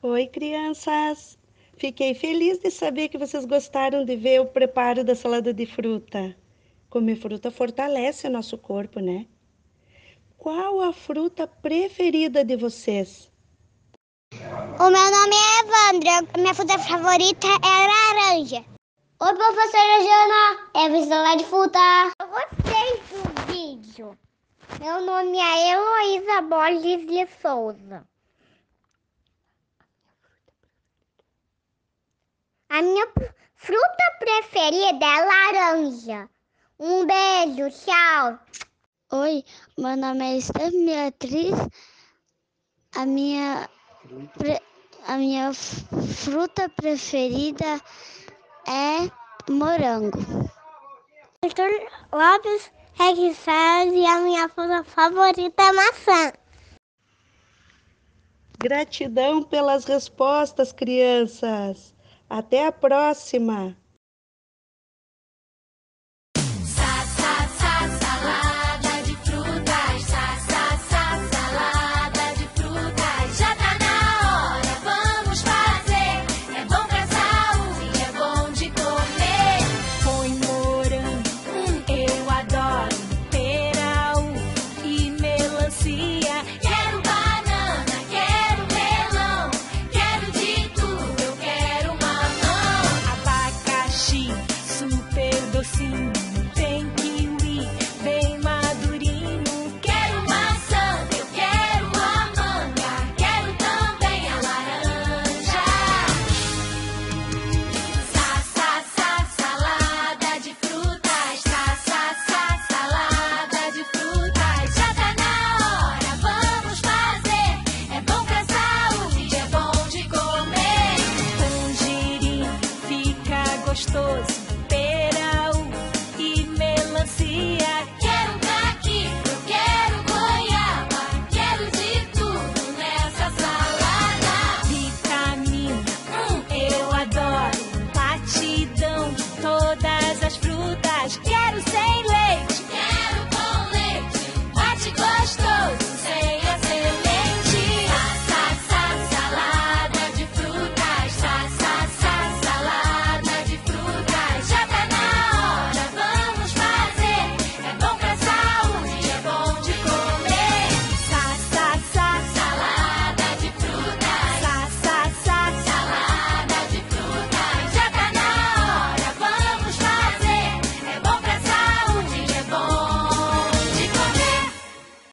Oi, crianças! Fiquei feliz de saber que vocês gostaram de ver o preparo da salada de fruta. Comer fruta fortalece o nosso corpo, né? Qual a fruta preferida de vocês? O meu nome é Evandra. Minha fruta favorita é laranja. Oi, professora Jana. É a de fruta. Eu gostei do vídeo. Meu nome é Heloísa Borges de Souza. Minha fruta preferida é laranja. Um beijo, tchau. Oi, meu nome é Esther Beatriz. A minha, pre, a minha fruta preferida é morango. Arthur Lopes Requisado e a minha fruta favorita é maçã. Gratidão pelas respostas, crianças. Até a próxima!